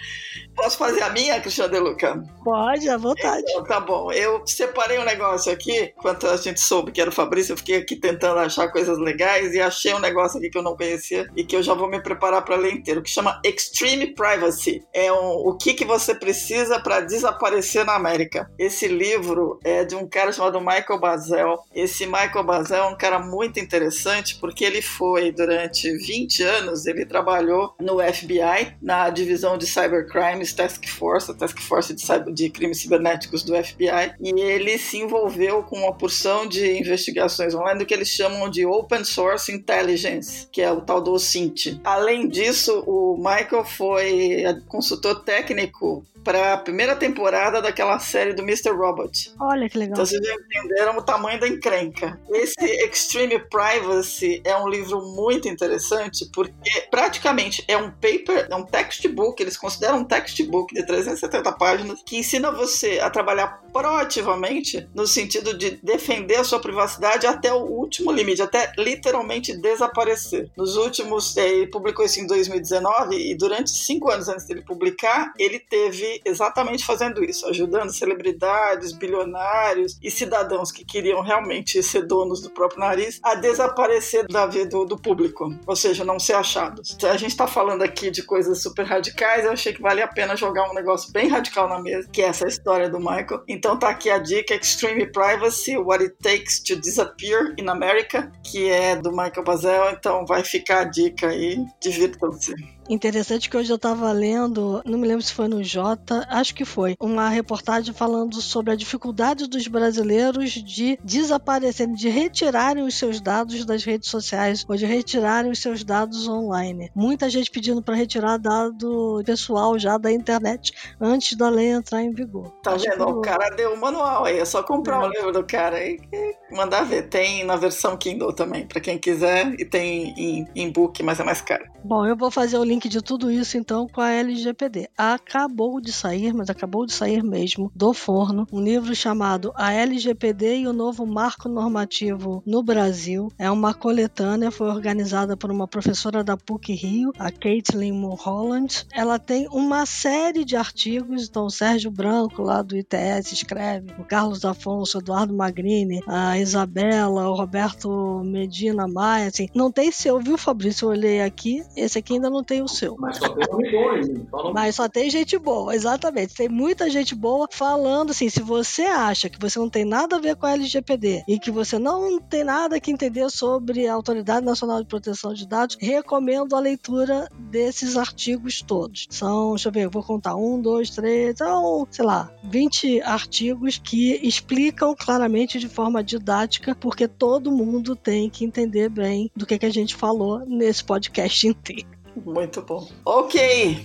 Posso fazer a minha, Cristiano De Luca? Pode, à vontade. Então, tá bom. Eu separei um negócio aqui, enquanto a gente soube que era o Fabrício, eu fiquei aqui tentando achar coisas legais e achei um negócio aqui que eu não conhecia e que eu já vou me preparar para ler inteiro, que chama Extreme Privacy. É um, o que, que você precisa para desaparecer na América. Esse livro é de um cara chamado Michael Bazel. Esse Michael Bazel é um cara muito interessante porque ele foi, durante 20 anos, ele trabalhou no FBI, na divisão de cybercrime Crimes Task Force, a Task Force de, de Crimes Cibernéticos do FBI, e ele se envolveu com uma porção de investigações online do que eles chamam de Open Source Intelligence, que é o tal do OSINT. Além disso, o Michael foi consultor técnico para a primeira temporada daquela série do Mr. Robot. Olha que legal. Então vocês já entenderam o tamanho da encrenca. Esse [LAUGHS] Extreme Privacy é um livro muito interessante porque praticamente é um paper, é um textbook, eles consideram um textbook de 370 páginas que ensina você a trabalhar proativamente no sentido de defender a sua privacidade até o último limite, até literalmente desaparecer. Nos últimos, eh, ele publicou isso em 2019 e durante cinco anos antes dele publicar, ele teve exatamente fazendo isso, ajudando celebridades, bilionários e cidadãos que queriam realmente ser donos do próprio nariz a desaparecer da vida do, público, ou seja, não ser achados. A gente está falando aqui de coisas super radicais, eu achei que vale a pena jogar um negócio bem radical na mesa, que é essa história do Michael. Então tá aqui a dica Extreme Privacy, What It Takes to Disappear in America, que é do Michael Bazel, então vai ficar a dica aí, divirtam-se. Interessante que hoje eu estava lendo, não me lembro se foi no Jota, acho que foi, uma reportagem falando sobre a dificuldade dos brasileiros de desaparecerem, de retirarem os seus dados das redes sociais ou de retirarem os seus dados online. Muita gente pedindo para retirar dado pessoal já da internet antes da lei entrar em vigor. Tá acho vendo? Que... O cara deu o manual aí, é só comprar o é. livro do cara aí e mandar ver. Tem na versão Kindle também, para quem quiser, e tem em, em book, mas é mais caro. Bom, eu vou fazer o link de tudo isso então com a LGPD. Acabou de sair, mas acabou de sair mesmo, do forno, um livro chamado A LGPD e o Novo Marco Normativo no Brasil. É uma coletânea, foi organizada por uma professora da PUC Rio, a Caitlin Mulholland. Ela tem uma série de artigos, então o Sérgio Branco, lá do ITS, escreve, o Carlos Afonso, Eduardo Magrini, a Isabela, o Roberto Medina Maia, assim, não tem seu, viu, Fabrício? Eu olhei aqui, esse aqui ainda não tem o seu. Mas só tem nome bom Mas só tem gente boa, exatamente. Tem muita gente boa falando assim: se você acha que você não tem nada a ver com a LGPD e que você não tem nada que entender sobre a Autoridade Nacional de Proteção de Dados, recomendo a leitura desses artigos todos. São, deixa eu ver, eu vou contar: um, dois, três, então, sei lá, 20 artigos que explicam claramente de forma didática, porque todo mundo tem que entender bem do que, que a gente falou nesse podcast [LAUGHS] inteiro. Muito bom. Ok.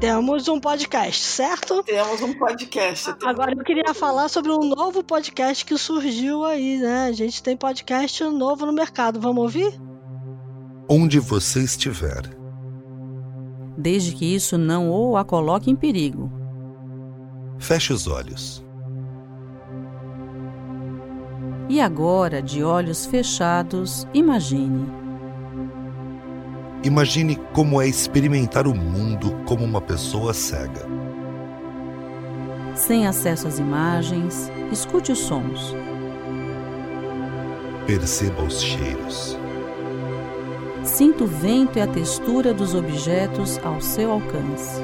Temos um podcast, certo? Temos um podcast. Agora eu queria falar sobre um novo podcast que surgiu aí, né? A gente tem podcast novo no mercado. Vamos ouvir? Onde você estiver. Desde que isso não o a coloque em perigo. Feche os olhos. E agora, de olhos fechados, imagine. Imagine como é experimentar o mundo como uma pessoa cega. Sem acesso às imagens, escute os sons. Perceba os cheiros. Sinta o vento e a textura dos objetos ao seu alcance.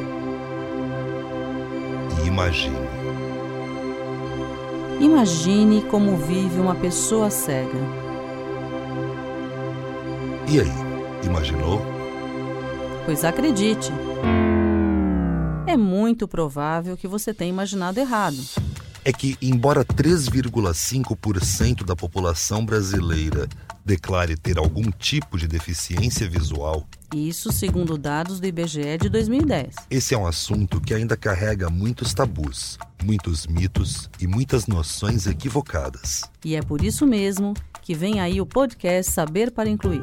E imagine. Imagine como vive uma pessoa cega. E aí, imaginou? Pois acredite, é muito provável que você tenha imaginado errado. É que, embora 3,5% da população brasileira declare ter algum tipo de deficiência visual, Isso segundo dados do IBGE de 2010. esse é um assunto que ainda carrega muitos tabus, muitos mitos e muitas noções equivocadas. E é por isso mesmo que vem aí o podcast Saber para Incluir,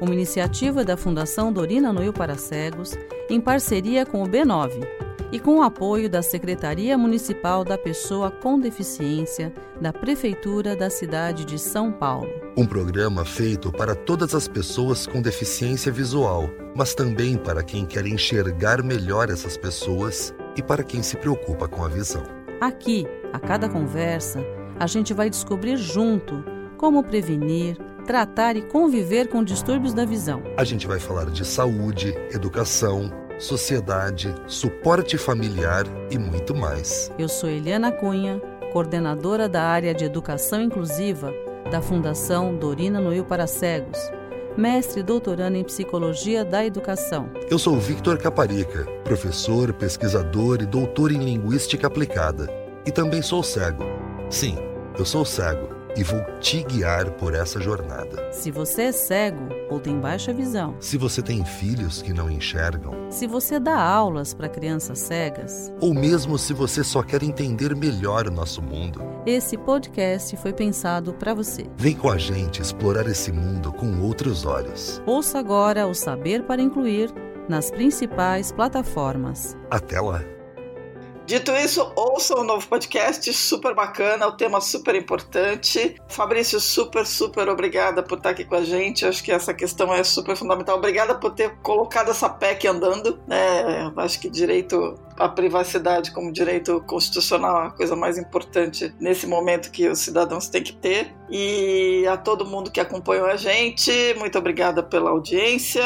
uma iniciativa da Fundação Dorina Noil para Cegos, em parceria com o B9 e com o apoio da Secretaria Municipal da Pessoa com Deficiência da Prefeitura da cidade de São Paulo. Um programa feito para todas as pessoas com deficiência visual, mas também para quem quer enxergar melhor essas pessoas e para quem se preocupa com a visão. Aqui, a cada conversa, a gente vai descobrir junto como prevenir, tratar e conviver com distúrbios da visão. A gente vai falar de saúde, educação, sociedade, suporte familiar e muito mais. Eu sou Eliana Cunha, coordenadora da área de Educação Inclusiva da Fundação Dorina Noil para Cegos, mestre e doutorando em Psicologia da Educação. Eu sou Victor Caparica, professor, pesquisador e doutor em Linguística Aplicada. E também sou cego. Sim, eu sou cego e vou te guiar por essa jornada. Se você é cego ou tem baixa visão, Se você tem filhos que não enxergam, se você dá aulas para crianças cegas, ou mesmo se você só quer entender melhor o nosso mundo, esse podcast foi pensado para você. vem com a gente explorar esse mundo com outros olhos. Ouça agora o Saber para Incluir nas principais plataformas. Até lá! Dito isso, ouça o novo podcast, super bacana, o tema super importante. Fabrício, super, super obrigada por estar aqui com a gente. Acho que essa questão é super fundamental. Obrigada por ter colocado essa PEC andando. Né? Acho que direito à privacidade como direito constitucional é a coisa mais importante nesse momento que os cidadãos têm que ter. E a todo mundo que acompanhou a gente, muito obrigada pela audiência.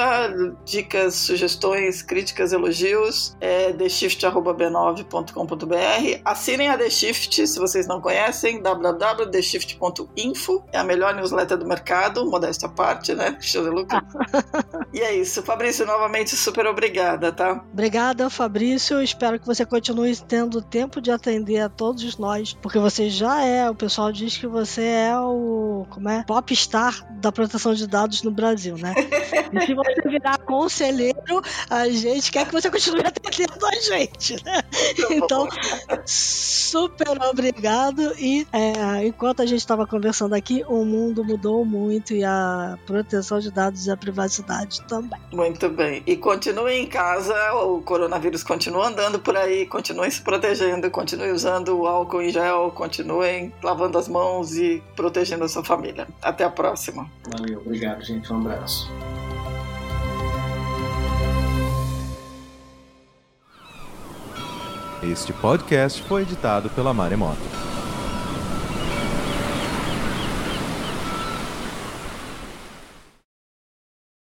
Dicas, sugestões, críticas, elogios, é theshift.b9.com.br. Assinem a The Shift se vocês não conhecem, www.theshift.info. É a melhor newsletter do mercado, modéstia à parte, né? Lucas. [LAUGHS] e é isso. Fabrício, novamente, super obrigada, tá? Obrigada, Fabrício. Espero que você continue tendo tempo de atender a todos nós, porque você já é. O pessoal diz que você é o como é popstar da proteção de dados no Brasil, né? [LAUGHS] E se você virar conselheiro, a gente quer que você continue atendendo a gente, né? Então, super obrigado. E é, enquanto a gente estava conversando aqui, o mundo mudou muito e a proteção de dados e a privacidade também. Muito bem. E continuem em casa, o coronavírus continua andando por aí, continuem se protegendo, continuem usando o álcool em gel, continuem lavando as mãos e protegendo a sua família. Até a próxima. Valeu, obrigado, gente. Um abraço. Este podcast foi editado pela Maremoto.